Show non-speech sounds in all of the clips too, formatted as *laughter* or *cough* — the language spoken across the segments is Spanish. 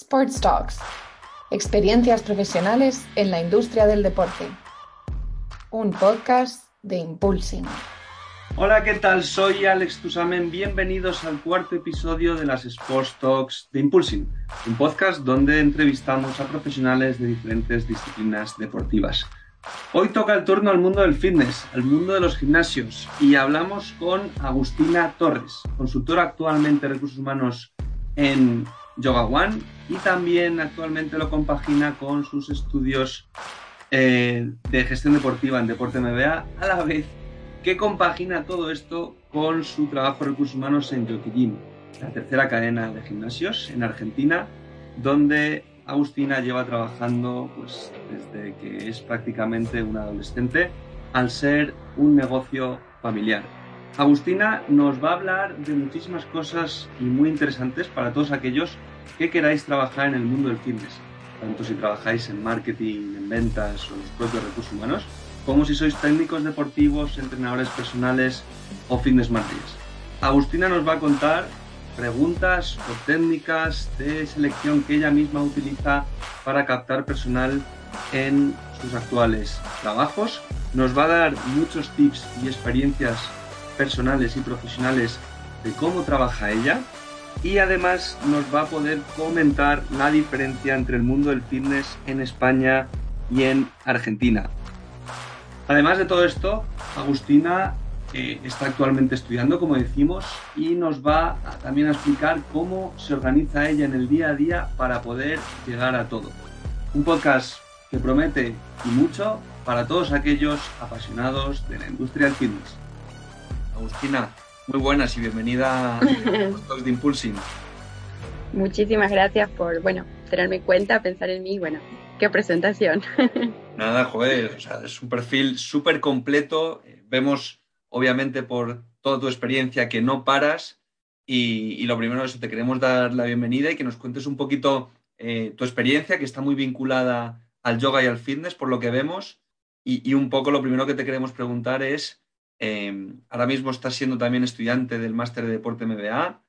Sports Talks. Experiencias profesionales en la industria del deporte. Un podcast de Impulsing. Hola, ¿qué tal? Soy Alex Tusamen. Bienvenidos al cuarto episodio de las Sports Talks de Impulsing, un podcast donde entrevistamos a profesionales de diferentes disciplinas deportivas. Hoy toca el turno al mundo del fitness, al mundo de los gimnasios, y hablamos con Agustina Torres, consultora actualmente de recursos humanos en Yoga One y también actualmente lo compagina con sus estudios eh, de gestión deportiva en Deporte MBA, a la vez que compagina todo esto con su trabajo de recursos humanos en Yoki la tercera cadena de gimnasios en Argentina, donde Agustina lleva trabajando pues, desde que es prácticamente una adolescente, al ser un negocio familiar. Agustina nos va a hablar de muchísimas cosas y muy interesantes para todos aquellos que queráis trabajar en el mundo del fitness, tanto si trabajáis en marketing, en ventas o en los propios recursos humanos, como si sois técnicos deportivos, entrenadores personales o fitness managers. Agustina nos va a contar preguntas o técnicas de selección que ella misma utiliza para captar personal en sus actuales trabajos. Nos va a dar muchos tips y experiencias personales y profesionales de cómo trabaja ella y además nos va a poder comentar la diferencia entre el mundo del fitness en España y en Argentina. Además de todo esto, Agustina está actualmente estudiando, como decimos, y nos va también a explicar cómo se organiza ella en el día a día para poder llegar a todo. Un podcast que promete y mucho para todos aquellos apasionados de la industria del fitness. Agustina, muy buenas y bienvenida a *laughs* los de Impulsing. Muchísimas gracias por, bueno, tenerme en cuenta, pensar en mí, bueno, qué presentación. *laughs* Nada, joder, es un perfil súper completo. Vemos obviamente por toda tu experiencia que no paras y, lo primero es que te queremos dar la bienvenida y que nos cuentes un poquito eh, tu experiencia que está muy vinculada al yoga y al fitness por lo que vemos y, un poco lo primero que te queremos preguntar es, em, ahora mismo estás siendo también estudiante del máster de deporte MBA,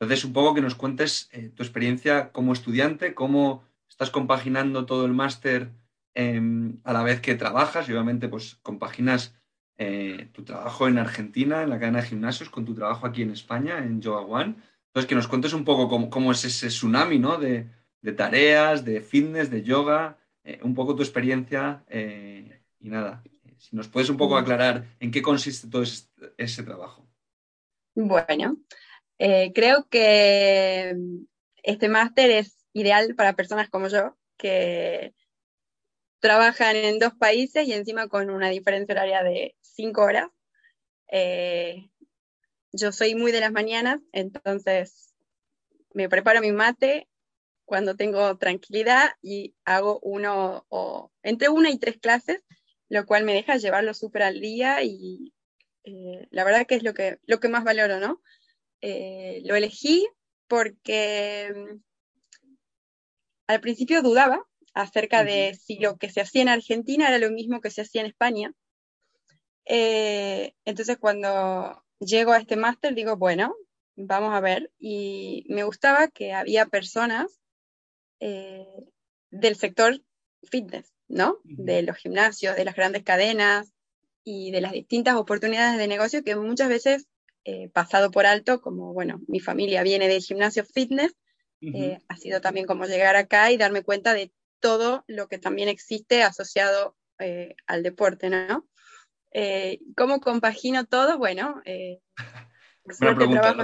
entonces un poco que nos cuentes eh, tu experiencia como estudiante, cómo estás compaginando todo el máster em, a la vez que trabajas y obviamente pues compaginas eh, tu trabajo en Argentina, en la cadena de gimnasios, con tu trabajo aquí en España, en Yoga One. Entonces, que nos cuentes un poco cómo, es ese tsunami ¿no? de, tareas, de fitness, de yoga, eh, un poco tu experiencia y nada, si nos puedes un poco aclarar en qué consiste todo ese, trabajo. Bueno, creo que este máster es ideal para personas como yo, que trabajan en dos países y encima con una diferencia horaria de cinco horas. Eh, yo soy muy de las mañanas, entonces me preparo mi mate cuando tengo tranquilidad y hago uno o entre una y tres clases, lo cual me deja llevarlo súper al día y eh, la verdad que es lo que, lo que más valoro, ¿no? Eh, lo elegí porque mm, al principio dudaba acerca de si lo que se hacía en Argentina era lo mismo que se hacía en España. Eh, entonces cuando llego a este máster digo, bueno, vamos a ver, y me gustaba que había personas eh, del sector fitness, ¿no? De los gimnasios, de las grandes cadenas y de las distintas oportunidades de negocio que muchas veces he pasado por alto, como, bueno, mi familia viene del gimnasio fitness, eh, ha sido también como llegar acá y darme cuenta de todo lo que también existe asociado eh, al deporte, ¿no? Eh, ¿Cómo compagino todo? Bueno, eh, por, suerte trabajo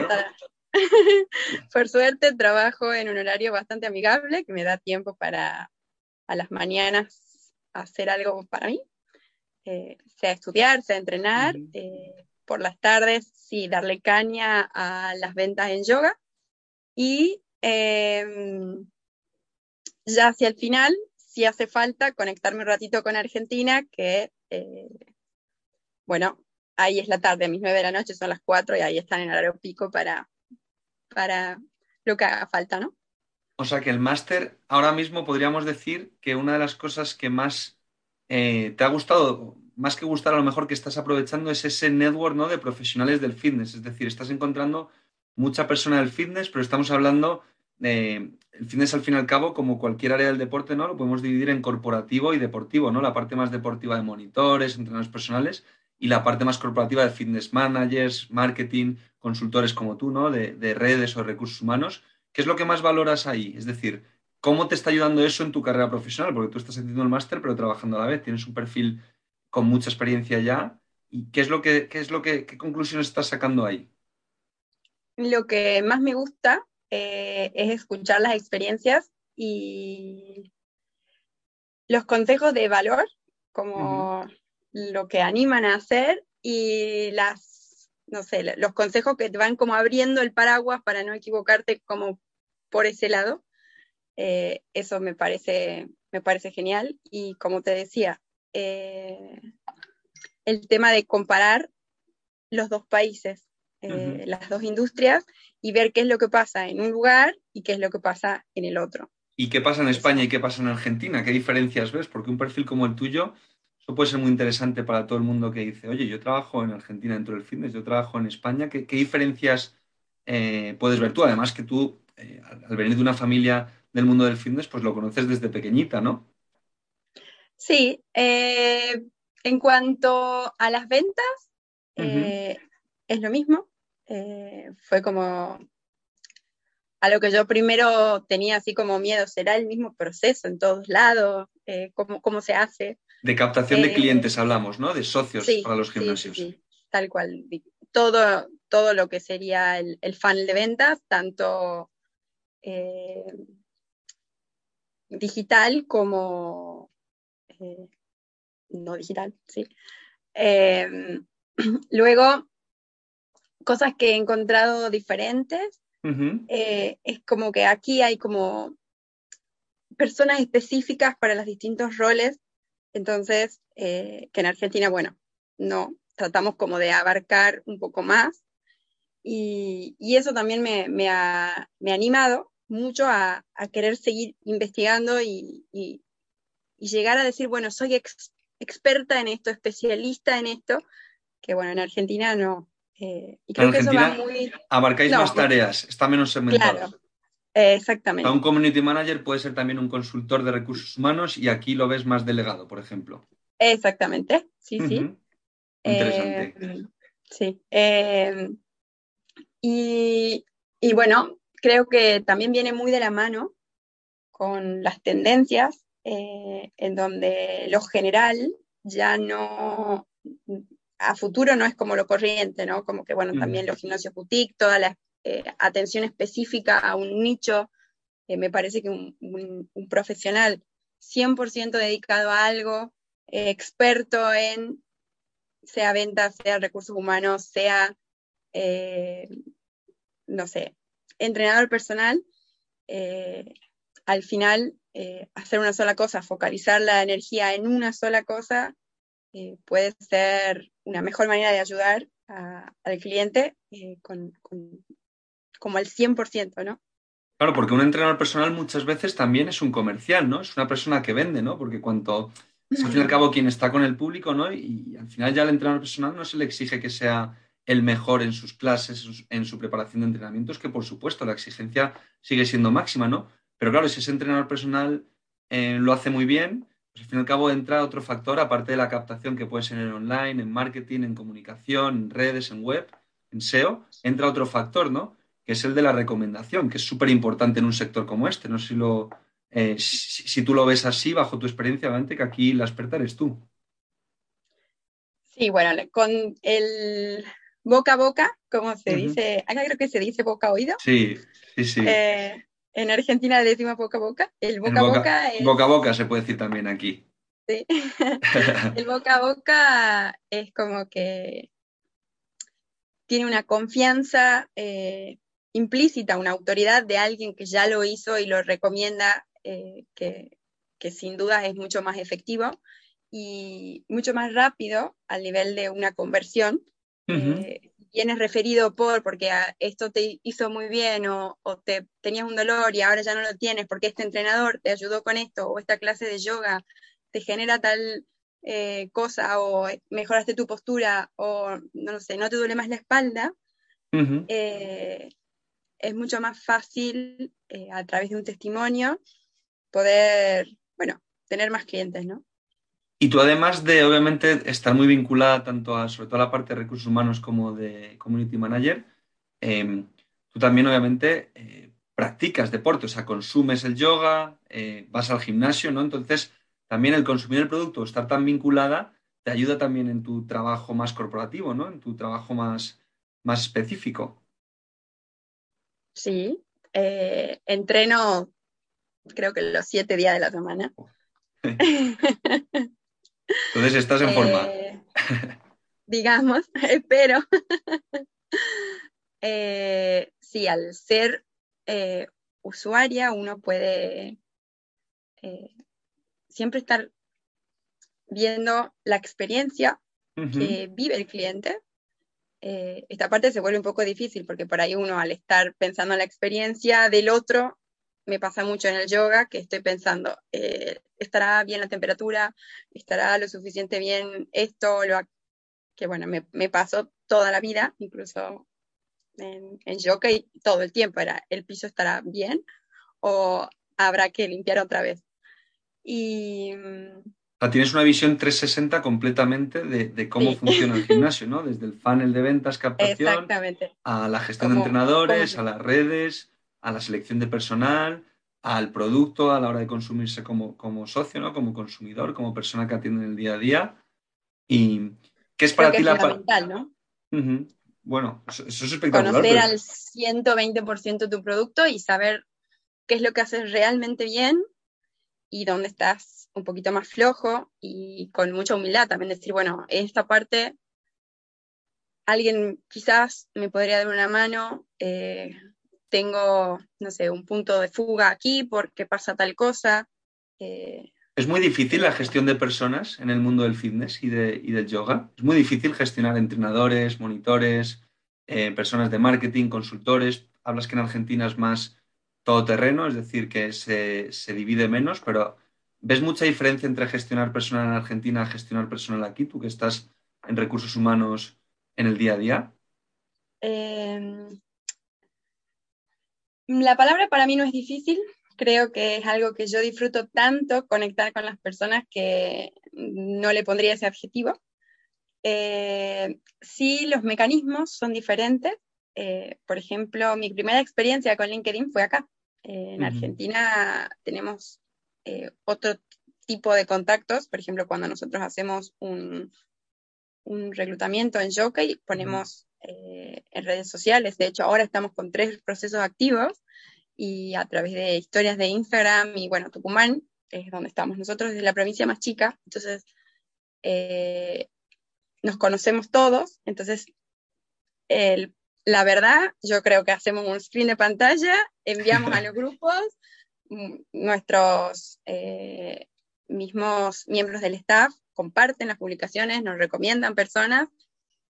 *laughs* por suerte trabajo en un horario bastante amigable que me da tiempo para a las mañanas hacer algo para mí, sea estudiar, sea entrenar, por las tardes sí darle caña a las ventas en yoga y em, ya hacia el final, si hace falta conectarme un ratito con Argentina, que, eh, bueno, ahí es la tarde, a mis nueve de la noche son las cuatro y ahí están en horario pico para, para lo que haga falta, ¿no? O sea que el máster, ahora mismo podríamos decir que una de las cosas que más eh, te ha gustado, más que gustar a lo mejor que estás aprovechando, es ese network ¿no? de profesionales del fitness. Es decir, estás encontrando mucha persona del fitness, pero estamos hablando eh, el fitness al fin y al cabo, como cualquier área del deporte, ¿no? Lo podemos dividir en corporativo y deportivo, ¿no? La parte más deportiva de monitores, entrenadores personales y la parte más corporativa de fitness managers, marketing, consultores como tú, ¿no? De, de redes o recursos humanos. ¿Qué es lo que más valoras ahí? Es decir, ¿cómo te está ayudando eso en tu carrera profesional? Porque tú estás haciendo el máster, pero trabajando a la vez. Tienes un perfil con mucha experiencia ya. ¿Y qué es lo que, qué es lo que, qué conclusiones estás sacando ahí? Lo que más me gusta eh, es escuchar las experiencias y los consejos de valor, como lo que animan a hacer y las, no sé, los consejos que te van como abriendo el paraguas para no equivocarte como por ese lado. Eh, eso me parece, me parece genial. Y como te decía, eh, el tema de comparar los dos países, las dos industrias y ver qué es lo que pasa en un lugar y qué es lo que pasa en el otro. ¿Y qué pasa en España y qué pasa en Argentina? ¿Qué diferencias ves? Porque un perfil como el tuyo, eso puede ser muy interesante para todo el mundo que dice, oye, yo trabajo en Argentina dentro del fitness, yo trabajo en España. ¿Qué, diferencias eh, puedes ver tú? Además que tú, eh, al venir de una familia del mundo del fitness, pues lo conoces desde pequeñita, ¿no? Sí, eh, en cuanto a las ventas, es lo mismo. Fue como a lo que yo primero tenía así como miedo, ¿será el mismo proceso en todos lados? Eh, ¿cómo, se hace? De captación de eh, clientes hablamos, ¿no? De socios para los gimnasios. Sí, tal cual. Todo, todo lo que sería el, el funnel de ventas, tanto digital como no digital, sí. *clears throat* luego, cosas que he encontrado diferentes. Eh, es como que aquí hay como personas específicas para los distintos roles, entonces, eh, que en Argentina, bueno, no, tratamos como de abarcar un poco más. Y, eso también me, ha, animado mucho a, querer seguir investigando y, llegar a decir, bueno, soy experta en esto, especialista en esto, que bueno, en Argentina no, eh, y creo que eso va muy... Abarcáis más tareas, está menos segmentado. Claro, exactamente. un community manager puede ser también un consultor de recursos humanos y aquí lo ves más delegado, por ejemplo. Exactamente, sí, sí. Interesante. Eh, sí. Eh, y, y, bueno, creo que también viene muy de la mano con las tendencias en donde lo general ya no, a futuro no es como lo corriente, ¿no? Como que, bueno, también los gimnasios boutique, toda la eh, atención específica a un nicho, eh, me parece que un, profesional 100% dedicado a algo, eh, experto en, sea ventas, sea recursos humanos, sea, no sé, entrenador personal, al final hacer una sola cosa, focalizar la energía en una sola cosa, puede ser una mejor manera de ayudar al cliente con, como al 100%, ¿no? Claro, porque un entrenador personal muchas veces también es un comercial, ¿no? Es una persona que vende, ¿no? Porque cuanto, es al fin y al cabo quien está con el público, ¿no? Y, al final ya el entrenador personal no se le exige que sea el mejor en sus clases, en su preparación de entrenamientos, que por supuesto la exigencia sigue siendo máxima, ¿no? Pero claro, si ese entrenador personal eh, lo hace muy bien, pues al fin y al cabo entra otro factor, aparte de la captación que puede ser en online, en marketing, en comunicación, en redes, en web, en SEO, entra otro factor, ¿no? Que es el de la recomendación, que es súper importante en un sector como este. No sé si, lo, eh, si, tú lo ves así, bajo tu experiencia, obviamente que aquí la experta eres tú. Sí, bueno, con el boca a boca, como se dice, acá creo que se dice boca a oído. Sí, sí, sí. Eh, en Argentina le decimos boca a boca. El boca a boca, es... Boca a boca se puede decir también aquí. Sí. *laughs* el boca a boca es como que tiene una confianza eh, implícita, una autoridad de alguien que ya lo hizo y lo recomienda, eh, que, sin duda es mucho más efectivo y mucho más rápido al nivel de una conversión vienes referido por, porque esto te hizo muy bien o, te tenías un dolor y ahora ya no lo tienes porque este entrenador te ayudó con esto o esta clase de yoga te genera tal eh, cosa o mejoraste tu postura o no sé, no te duele más la espalda, eh, es mucho más fácil eh, a través de un testimonio poder, bueno, tener más clientes, ¿no? Y tú además de, obviamente, estar muy vinculada tanto a, sobre todo a la parte de recursos humanos como de community manager, em, tú también, obviamente, eh, practicas deporte, o sea, consumes el yoga, eh, vas al gimnasio, ¿no? Entonces, también el consumir el producto, estar tan vinculada, te ayuda también en tu trabajo más corporativo, ¿no? En tu trabajo más, más específico. Sí, eh, entreno creo que los siete días de la semana. Entonces estás en forma. Eh, digamos, *laughs* espero. Eh, sí, al ser usuaria uno puede siempre estar viendo la experiencia que vive el cliente. Eh, esta parte se vuelve un poco difícil porque por ahí uno al estar pensando en la experiencia del otro, me pasa mucho en el yoga que estoy pensando, eh, ¿estará bien la temperatura? ¿Estará lo suficiente bien esto? Lo que bueno, me, me pasó toda la vida, incluso en, en yoga y todo el tiempo era, ¿el piso estará bien? ¿O habrá que limpiar otra vez? Y tienes una visión 360 completamente de, cómo funciona el *laughs* gimnasio, ¿no? Desde el funnel de ventas, captación, a la gestión de entrenadores, a las redes, a la selección de personal, al producto a la hora de consumirse como, como socio, ¿no? Como consumidor, como persona que atiende en el día a día. ¿Y qué es para ti la parte? ¿no? Bueno, eso, es espectacular. Conocer al 120% tu producto y saber qué es lo que haces realmente bien y dónde estás un poquito más flojo y con mucha humildad también decir, bueno, esta parte alguien quizás me podría dar una mano, eh, tengo, no sé, un punto de fuga aquí porque pasa tal cosa. Eh, es muy difícil la gestión de personas en el mundo del fitness y, de, del yoga. Es muy difícil gestionar entrenadores, monitores, eh, personas de marketing, consultores. Hablas que en Argentina es más todoterreno, es decir, que se, divide menos, pero ¿ves mucha diferencia entre gestionar personal en Argentina y gestionar personal aquí, tú que estás en recursos humanos en el día a día? Em, la palabra para mí no es difícil, creo que es algo que yo disfruto tanto conectar con las personas que no le pondría ese adjetivo. Eh, sí, los mecanismos son diferentes. Eh, por ejemplo, mi primera experiencia con LinkedIn fue acá en Argentina tenemos eh, otro tipo de contactos, por ejemplo, cuando nosotros hacemos un, reclutamiento en Jockey, ponemos eh, en redes sociales, de hecho ahora estamos con tres procesos activos y a través de historias de Instagram y bueno, Tucumán, es donde estamos nosotros, es la provincia más chica, entonces eh, nos conocemos todos, entonces el la verdad, yo creo que hacemos un screen de pantalla, enviamos a *laughs* los grupos, nuestros eh, mismos miembros del staff comparten las publicaciones, nos recomiendan personas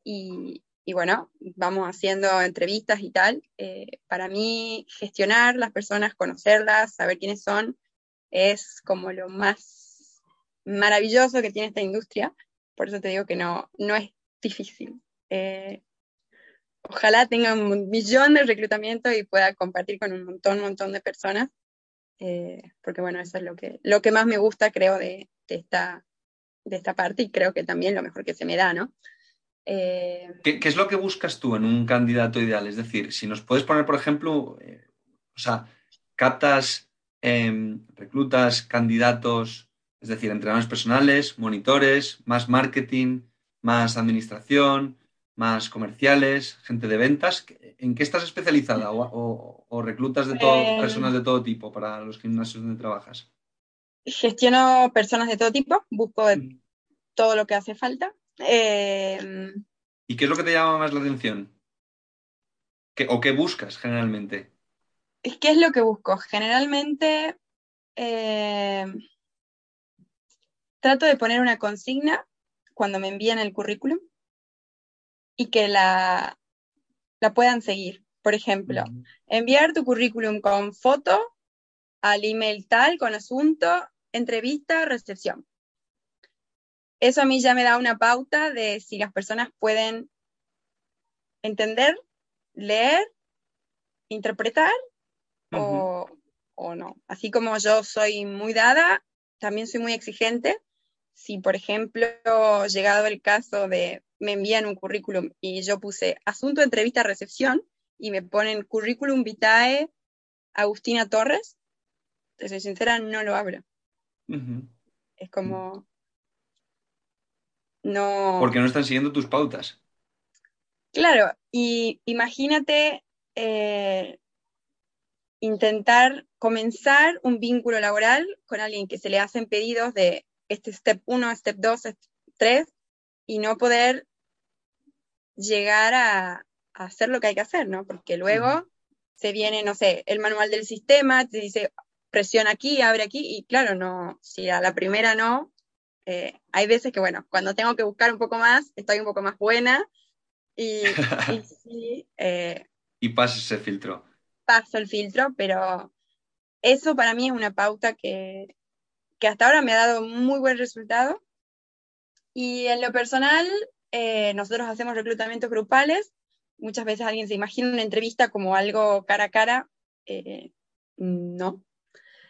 y, bueno, vamos haciendo entrevistas y tal. Eh, para mí, gestionar las personas, conocerlas, saber quiénes son, es como lo más maravilloso que tiene esta industria. Por eso te digo que no, no es difícil. Eh, ojalá tenga un millón de reclutamiento y pueda compartir con un montón, montón de personas, eh, porque bueno, eso es lo que, lo que más me gusta, creo, de, esta, de esta parte y creo que también lo mejor que se me da, ¿no? Eh, ¿Qué, es lo que buscas tú en un candidato ideal? Es decir, si nos puedes poner, por ejemplo, eh, o sea, captas, em, reclutas candidatos, es decir, entrenadores personales, monitores, más marketing, más administración, más comerciales, gente de ventas. ¿En qué estás especializada o, reclutas de todo, eh, personas de todo tipo para los gimnasios donde trabajas? Gestiono personas de todo tipo, busco mm. todo lo que hace falta. Eh, ¿Y qué es lo que te llama más la atención? ¿O qué buscas generalmente? ¿Qué es lo que busco? Generalmente eh, trato de poner una consigna cuando me envían el currículum y que la, la puedan seguir. Por ejemplo, enviar tu currículum con foto al email tal, con asunto, entrevista, recepción. Eso a mí ya me da una pauta de si las personas pueden entender, leer interpretar o, no. Así como yo soy muy dada, también soy muy exigente. Si, por ejemplo, llegado el caso de me envían un currículum y yo puse asunto entrevista recepción y me ponen currículum vitae Agustina Torres, te soy sincera, no lo abro. Es como... No... Porque no están siguiendo tus pautas. Claro, y imagínate eh, intentar comenzar un vínculo laboral con alguien que se le hacen pedidos de este step 1, step 2, step 3 y no poder llegar a, hacer lo que hay que hacer, ¿no? Porque luego se viene, no sé, el manual del sistema, te dice presiona aquí, abre aquí, y claro, no, si a la primera no, eh, hay veces que, bueno, cuando tengo que buscar un poco más, estoy un poco más buena y, *laughs* y sí, eh, y pasa ese filtro. Paso el filtro, pero eso para mí es una pauta que, hasta ahora me ha dado muy buen resultado. Y en lo personal, eh, nosotros hacemos reclutamientos grupales. Muchas veces alguien se imagina una entrevista como algo cara a cara. Eh, no.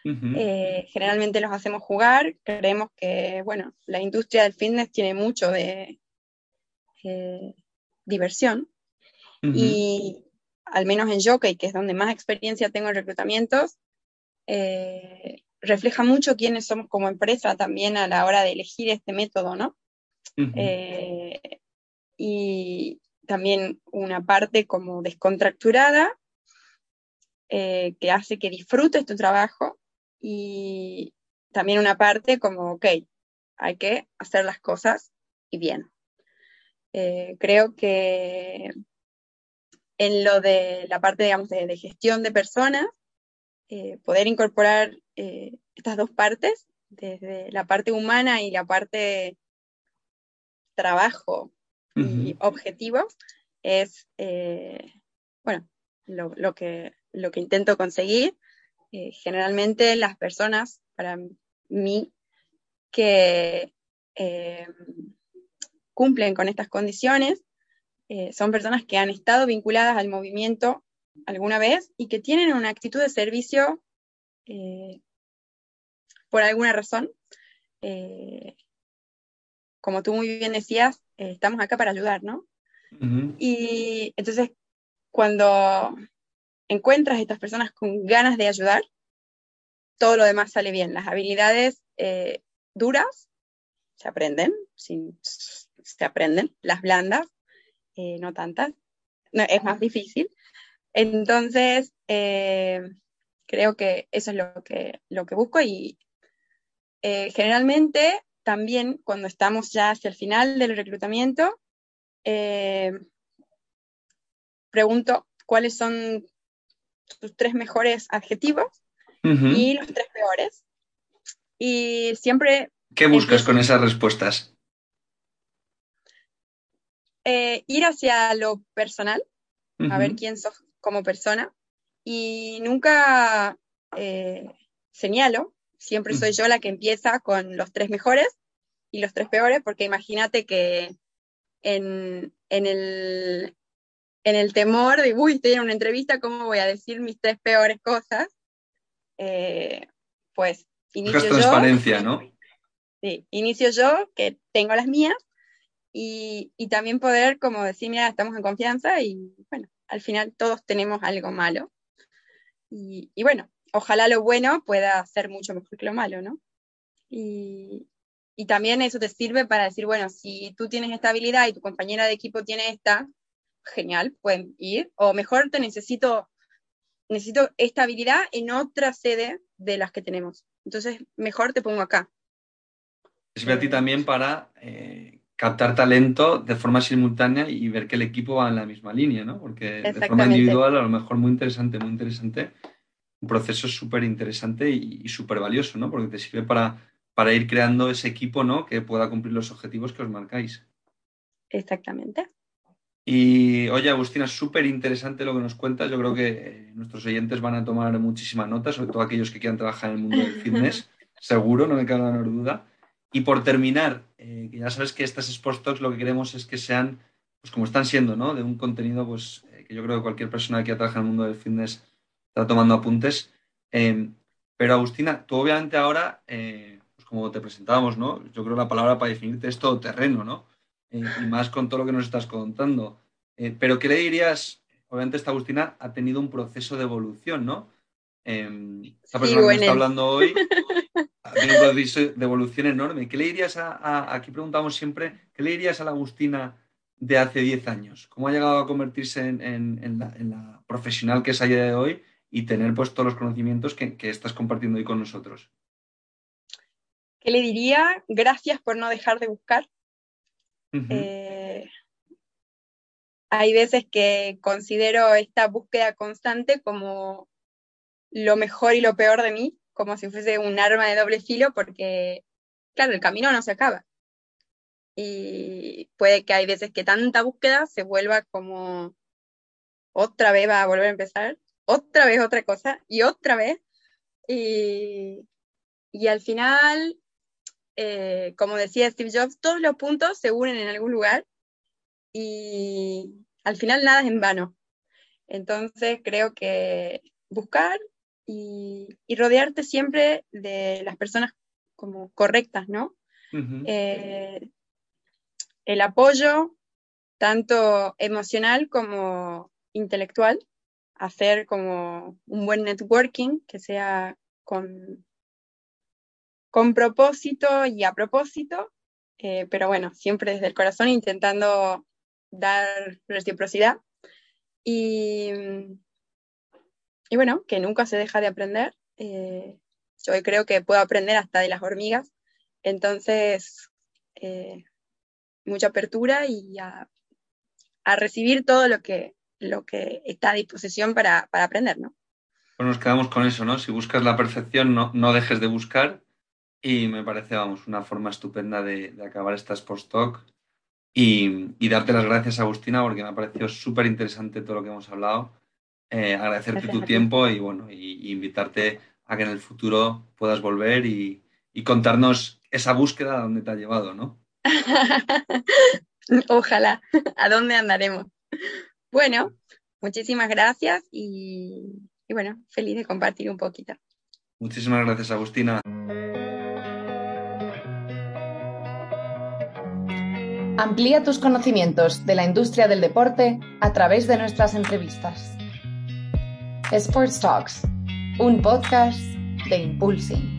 Eh, generalmente los hacemos jugar. Creemos que, bueno, la industria del fitness tiene mucho de diversión. Y al menos en Jockey, que es donde más experiencia tengo en reclutamientos, refleja mucho quiénes somos como empresa también a la hora de elegir este método, ¿no? Eh, y también una parte como descontracturada eh, que hace que disfrutes tu trabajo y también una parte como, ok, hay que hacer las cosas y bien. creo que en lo de la parte, digamos, de, gestión de personas, eh, poder incorporar eh, estas dos partes, desde la parte humana y la parte trabajo y objetivo, es, eh, bueno, lo, que, lo que intento conseguir. generalmente las personas, para mí, que cumplen con estas condiciones, eh, son personas que han estado vinculadas al movimiento alguna vez y que tienen una actitud de servicio eh, por alguna razón. Eh, como tú muy bien decías, estamos acá para ayudar, ¿no? Y entonces, cuando encuentras a estas personas con ganas de ayudar, todo lo demás sale bien. Las habilidades duras se aprenden, se aprenden, las blandas eh, no tantas, es más difícil. Entonces, eh, creo que eso es lo que, lo que busco y eh, generalmente también cuando estamos ya hacia el final del reclutamiento, pregunto cuáles son tus tres mejores adjetivos y los tres peores. Y siempre... ¿Qué buscas con esas respuestas? Eh, ir hacia lo personal, a ver quién sos como persona, y nunca eh, señalo, siempre soy yo la que empieza con los tres mejores y los tres peores, porque imagínate que en, el, en el temor de, uy, estoy en una entrevista, ¿cómo voy a decir mis tres peores cosas? Eh, pues inicio yo. transparencia, ¿no? Sí, inicio yo, que tengo las mías, y, también poder como decir, mira, estamos en confianza y bueno, al final todos tenemos algo malo. Y, bueno, ojalá lo bueno pueda ser mucho mejor que lo malo, ¿no? Y, también eso te sirve para decir, bueno, si tú tienes esta habilidad y tu compañera de equipo tiene esta, genial, pueden ir. O mejor te necesito, necesito esta habilidad en otra sede de las que tenemos. Entonces, mejor te pongo acá. Sirve a ti también para eh, captar talento de forma simultánea y ver que el equipo va en la misma línea, ¿no? Porque de forma individual a lo mejor muy interesante, muy interesante, un proceso súper interesante y, súper valioso, ¿no? Porque te sirve para, para ir creando ese equipo, ¿no? Que pueda cumplir los objetivos que os marcáis. Exactamente. Y oye, Agustina, súper interesante lo que nos cuentas. Yo creo que eh, nuestros oyentes van a tomar muchísima nota, sobre todo aquellos que quieran trabajar en el mundo del *laughs* fitness. Seguro, no me cabe la menor duda. Y por terminar, eh, ya sabes que estas Sports Talks lo que queremos es que sean, pues como están siendo, ¿no? De un contenido pues, eh, que, yo creo que cualquier persona que trabaja en el mundo del fitness está tomando apuntes. Eh, pero Agustina, tú obviamente ahora, eh, pues como te presentábamos, ¿no? Yo creo que la palabra para definirte es todo terreno, ¿no? y más con todo lo que nos estás contando. pero ¿qué le dirías? Obviamente esta Agustina ha tenido un proceso de evolución, ¿no? esta persona que está hablando hoy *laughs* tiene un proceso de evolución enorme. ¿Qué le dirías a, aquí preguntamos siempre, ¿qué le dirías a la Agustina de hace 10 años? ¿Cómo ha llegado a convertirse en, la, profesional que es a día de hoy y tener pues todos los conocimientos que, estás compartiendo hoy con nosotros? ¿Qué le diría? Gracias por no dejar de buscar. Eh, hay veces que considero esta búsqueda constante como lo mejor y lo peor de mí, como si fuese un arma de doble filo, porque, claro, el camino no se acaba. Y puede que hay veces que tanta búsqueda se vuelva como otra vez va a volver a empezar, otra vez otra cosa y otra vez. Y, y al final, eh, como decía Steve Jobs, todos los puntos se unen en algún lugar y al final nada es en vano. Entonces creo que buscar y, rodearte siempre de las personas como correctas, ¿no? Eh, el apoyo, tanto emocional como intelectual, hacer como un buen networking que sea con, con propósito y a propósito, eh, pero bueno, siempre desde el corazón intentando dar reciprocidad. Y, y bueno, que nunca se deja de aprender. Eh, yo creo que puedo aprender hasta de las hormigas. Entonces, eh, mucha apertura y a, recibir todo lo que, lo que está a disposición para, aprender, ¿no? Pues nos quedamos con eso, ¿no? Si buscas la perfección, no, no dejes de buscar. Y me parece, vamos, una forma estupenda de, acabar estas post-talk. Y, y, darte las gracias, Agustina, porque me ha parecido súper interesante todo lo que hemos hablado eh, agradecerte tu tiempo y bueno, y, invitarte a que en el futuro puedas volver y, contarnos esa búsqueda a dónde te ha llevado, ¿no? *laughs* Ojalá, ¿a dónde andaremos? Bueno, muchísimas gracias y, y bueno, feliz de compartir un poquito. Muchísimas gracias, Agustina. Amplía tus conocimientos de la industria del deporte a través de nuestras entrevistas. Sports Talks, un podcast de Impulsing.